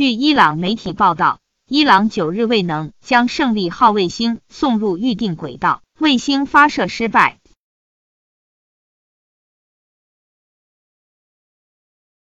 据伊朗媒体报道伊朗九日未能将胜利号卫星送入预定轨道卫星发射失败。